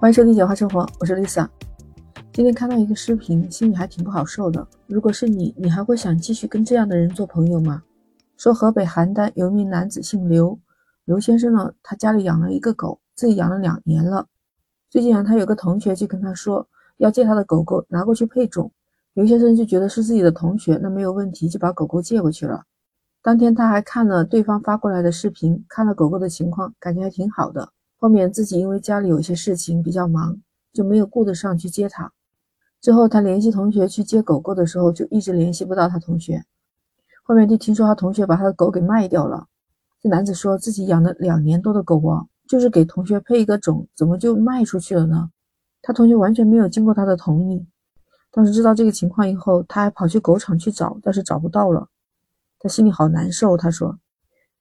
欢迎收听《简化生活》，我是 Lisa。今天看到一个视频，心里还挺不好受的。如果是你，你还会想继续跟这样的人做朋友吗？说河北邯郸有一名男子姓刘，刘先生呢，他家里养了一个狗，自己养了两年了。最近啊，他有个同学就跟他说要借他的狗狗拿过去配种，刘先生就觉得是自己的同学，那没有问题，就把狗狗借过去了。当天他还看了对方发过来的视频，看了狗狗的情况，感觉还挺好的。后面自己因为家里有些事情比较忙，就没有顾得上去接他。之后他联系同学去接狗狗的时候，就一直联系不到他同学。后面就听说他同学把他的狗给卖掉了。这男子说自己养了两年多的狗啊，就是给同学配一个种，怎么就卖出去了呢？他同学完全没有经过他的同意。当时知道这个情况以后，他还跑去狗场去找，但是找不到了。他心里好难受。他说，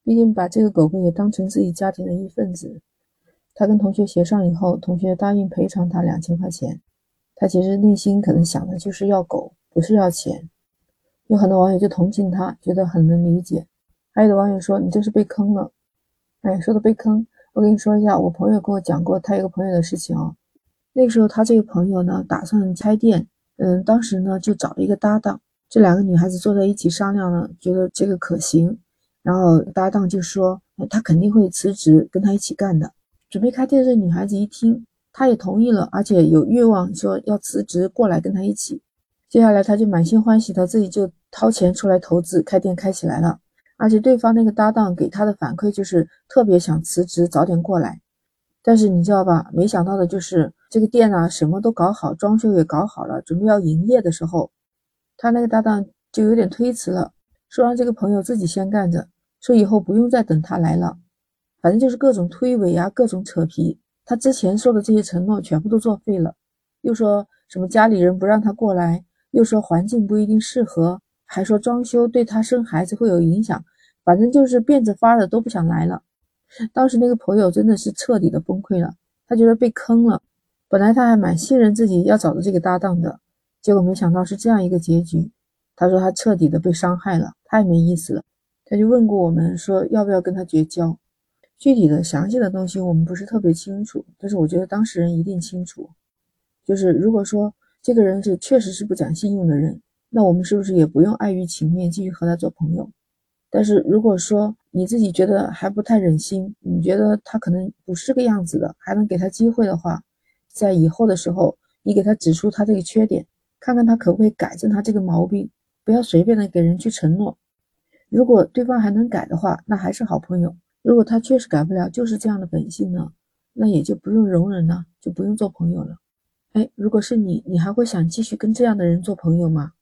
毕竟把这个狗狗也当成自己家庭的一份子。他跟同学协商以后，同学答应赔偿他两千块钱。他其实内心可能想的就是要狗，不是要钱。有很多网友就同情他，觉得很能理解。还有的网友说：“你这是被坑了。”哎，说的被坑，我跟你说一下，我朋友跟我讲过他一个朋友的事情哦。那个时候他这个朋友呢，打算开店，嗯，当时呢就找了一个搭档，这两个女孩子坐在一起商量呢，觉得这个可行。然后搭档就说：“他肯定会辞职跟他一起干的。”准备开店的女孩子一听，她也同意了，而且有愿望说要辞职过来跟他一起。接下来，她就满心欢喜的自己就掏钱出来投资开店开起来了。而且对方那个搭档给他的反馈就是特别想辞职早点过来。但是你知道吧？没想到的就是这个店呢，什么都搞好，装修也搞好了，准备要营业的时候，他那个搭档就有点推辞了，说让这个朋友自己先干着，说以后不用再等他来了。反正就是各种推诿啊，各种扯皮。他之前说的这些承诺全部都作废了，又说什么家里人不让他过来，又说环境不一定适合，还说装修对他生孩子会有影响。反正就是变着法的都不想来了。当时那个朋友真的是彻底的崩溃了，他觉得被坑了。本来他还蛮信任自己要找的这个搭档的，结果没想到是这样一个结局。他说他彻底的被伤害了，太没意思了。他就问过我们说要不要跟他绝交。具体的详细的东西我们不是特别清楚，但是我觉得当事人一定清楚。就是如果说这个人是确实是不讲信用的人，那我们是不是也不用碍于情面继续和他做朋友？但是如果说你自己觉得还不太忍心，你觉得他可能不是个样子的，还能给他机会的话，在以后的时候，你给他指出他这个缺点，看看他可不可以改正他这个毛病，不要随便的给人去承诺。如果对方还能改的话，那还是好朋友。如果他确实改不了，就是这样的本性呢，那也就不用容忍了，就不用做朋友了。哎，如果是你，你还会想继续跟这样的人做朋友吗？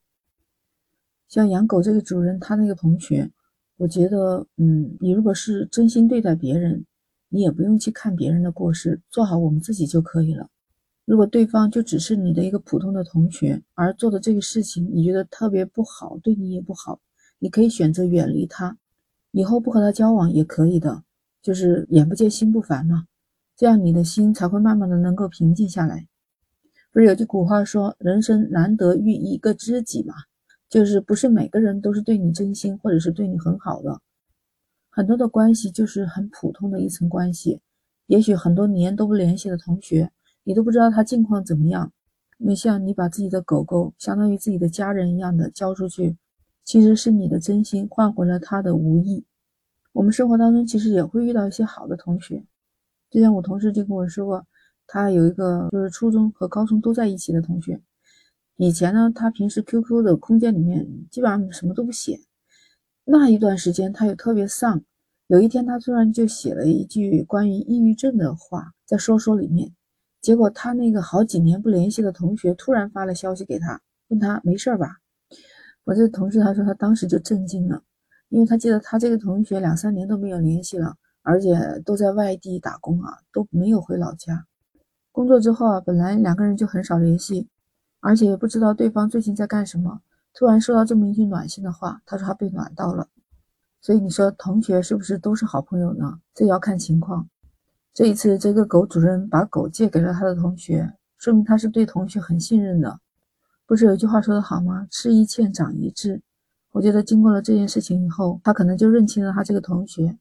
像养狗这个主人，他那个同学，我觉得，嗯，你如果是真心对待别人，你也不用去看别人的过失，做好我们自己就可以了。如果对方就只是你的一个普通的同学，而做的这个事情你觉得特别不好，对你也不好，你可以选择远离他。以后不和他交往也可以的，就是眼不见心不烦嘛，这样你的心才会慢慢的能够平静下来。不是有句古话说，人生难得遇一个知己嘛，就是不是每个人都是对你真心或者是对你很好的，很多的关系就是很普通的一层关系，也许很多年都不联系的同学，你都不知道他近况怎么样，你像你把自己的狗狗相当于自己的家人一样的交出去。其实是你的真心换回了他的无意。我们生活当中其实也会遇到一些好的同学，之前我同事就跟我说过，他有一个就是初中和高中都在一起的同学。以前呢，他平时 QQ 的空间里面基本上什么都不写。那一段时间他又特别丧，有一天他突然就写了一句关于抑郁症的话在说说里面。结果他那个好几年不联系的同学突然发了消息给他，问他没事吧？我这同事他说他当时就震惊了，因为他记得他这个同学两三年都没有联系了，而且都在外地打工啊，都没有回老家。工作之后啊，本来两个人就很少联系，而且也不知道对方最近在干什么。突然收到这么一句暖心的话，他说他被暖到了。所以你说同学是不是都是好朋友呢？这要看情况。这一次这个狗主人把狗借给了他的同学，说明他是对同学很信任的。不是有句话说的好吗？吃一堑长一智。我觉得经过了这件事情以后，他可能就认清了他这个同学，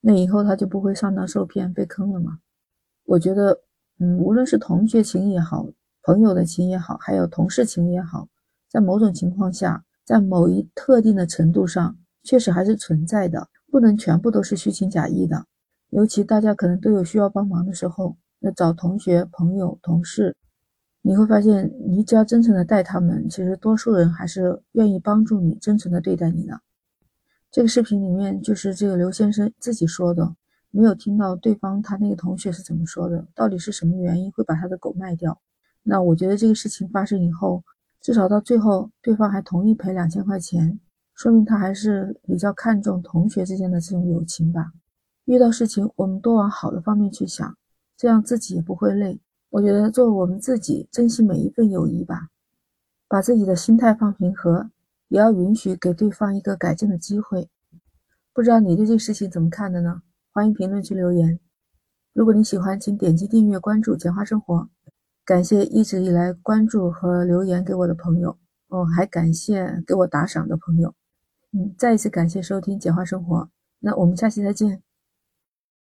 那以后他就不会上当受骗被坑了嘛。我觉得嗯，无论是同学情也好，朋友的情也好，还有同事情也好，在某种情况下，在某一特定的程度上，确实还是存在的，不能全部都是虚情假意的。尤其大家可能都有需要帮忙的时候，那找同学、朋友、同事，你会发现，你只要真诚的待他们，其实多数人还是愿意帮助你，真诚的对待你的。这个视频里面就是这个刘先生自己说的，没有听到对方他那个同学是怎么说的，到底是什么原因会把他的狗卖掉？那我觉得这个事情发生以后，至少到最后对方还同意赔两千块钱，说明他还是比较看重同学之间的这种友情吧。遇到事情，我们多往好的方面去想，这样自己也不会累。我觉得做我们自己，珍惜每一份友谊吧，把自己的心态放平和，也要允许给对方一个改正的机会。不知道你对这事情怎么看的呢？欢迎评论区留言。如果你喜欢，请点击订阅关注简化生活。感谢一直以来关注和留言给我的朋友哦，还感谢给我打赏的朋友。嗯，再一次感谢收听简化生活。那我们下期再见。